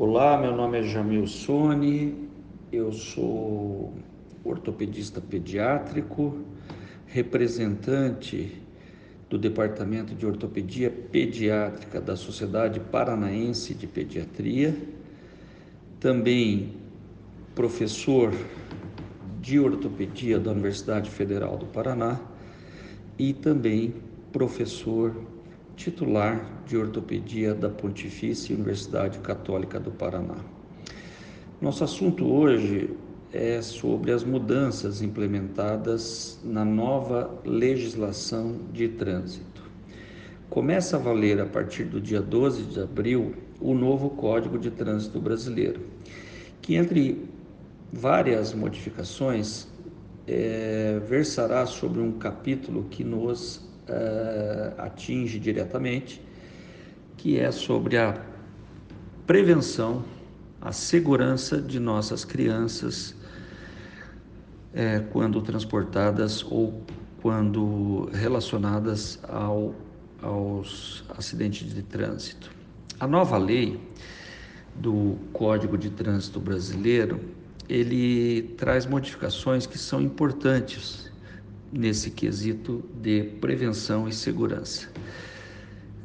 Olá, meu nome é Jamil Sone, eu sou ortopedista pediátrico, representante do Departamento de Ortopedia Pediátrica da Sociedade Paranaense de Pediatria, também professor de ortopedia da Universidade Federal do Paraná e também professor titular de ortopedia da Pontifícia Universidade Católica do Paraná. Nosso assunto hoje é sobre as mudanças implementadas na nova legislação de trânsito. Começa a valer a partir do dia 12 de abril o novo Código de Trânsito Brasileiro, que entre várias modificações é, versará sobre um capítulo que nos uh, atinge diretamente, que é sobre a prevenção, a segurança de nossas crianças é, quando transportadas ou quando relacionadas ao, aos acidentes de trânsito. A nova lei do Código de Trânsito Brasileiro, ele traz modificações que são importantes nesse quesito de prevenção e segurança.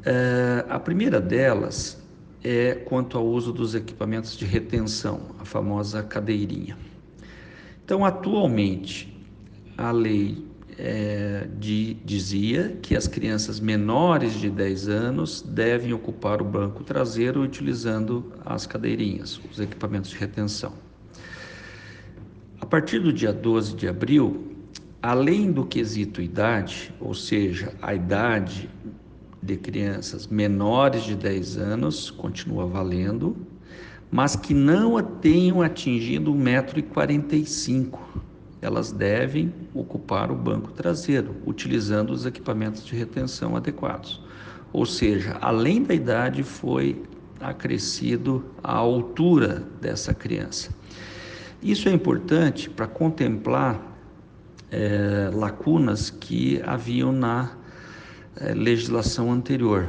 Uh, a primeira delas é quanto ao uso dos equipamentos de retenção, a famosa cadeirinha. Então, atualmente, a lei é, de, dizia que as crianças menores de 10 anos devem ocupar o banco traseiro utilizando as cadeirinhas, os equipamentos de retenção. A partir do dia 12 de abril, além do quesito idade, ou seja, a idade de crianças menores de 10 anos continua valendo, mas que não tenham atingido 1,45m. Elas devem ocupar o banco traseiro, utilizando os equipamentos de retenção adequados. Ou seja, além da idade, foi acrescido a altura dessa criança. Isso é importante para contemplar é, lacunas que haviam na é, legislação anterior.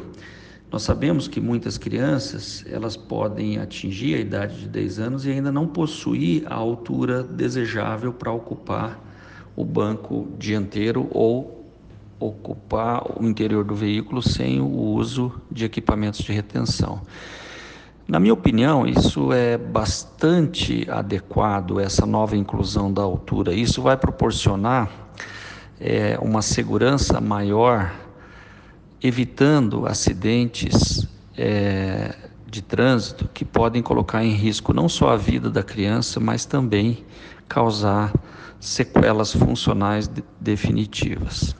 Nós sabemos que muitas crianças elas podem atingir a idade de 10 anos e ainda não possuir a altura desejável para ocupar o banco dianteiro ou ocupar o interior do veículo sem o uso de equipamentos de retenção. Na minha opinião, isso é bastante adequado, essa nova inclusão da altura. Isso vai proporcionar é, uma segurança maior, evitando acidentes é, de trânsito que podem colocar em risco não só a vida da criança, mas também causar sequelas funcionais de, definitivas.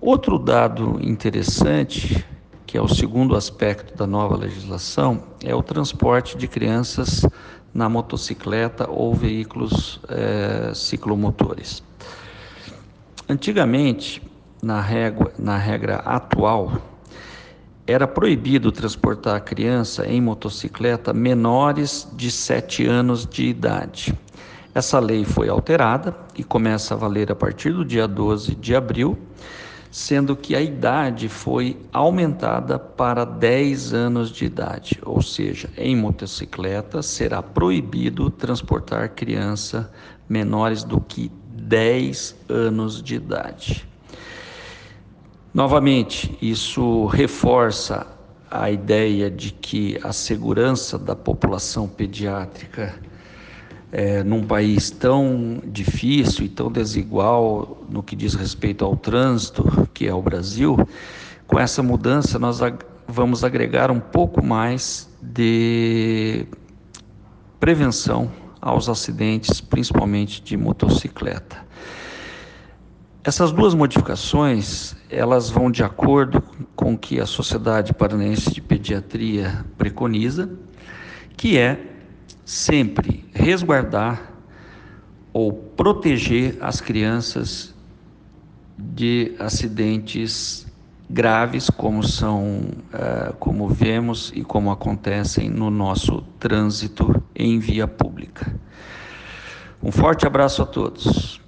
Outro dado interessante que é o segundo aspecto da nova legislação, é o transporte de crianças na motocicleta ou veículos é, ciclomotores. Antigamente, na, na regra atual, era proibido transportar a criança em motocicleta menores de 7 anos de idade. Essa lei foi alterada e começa a valer a partir do dia 12 de abril sendo que a idade foi aumentada para 10 anos de idade, ou seja, em motocicleta será proibido transportar criança menores do que 10 anos de idade. Novamente, isso reforça a ideia de que a segurança da população pediátrica é, num país tão difícil e tão desigual no que diz respeito ao trânsito, que é o Brasil, com essa mudança nós ag vamos agregar um pouco mais de prevenção aos acidentes, principalmente de motocicleta. Essas duas modificações, elas vão de acordo com o que a Sociedade Paranaense de Pediatria preconiza, que é sempre resguardar ou proteger as crianças de acidentes graves como são uh, como vemos e como acontecem no nosso trânsito em via pública. Um forte abraço a todos.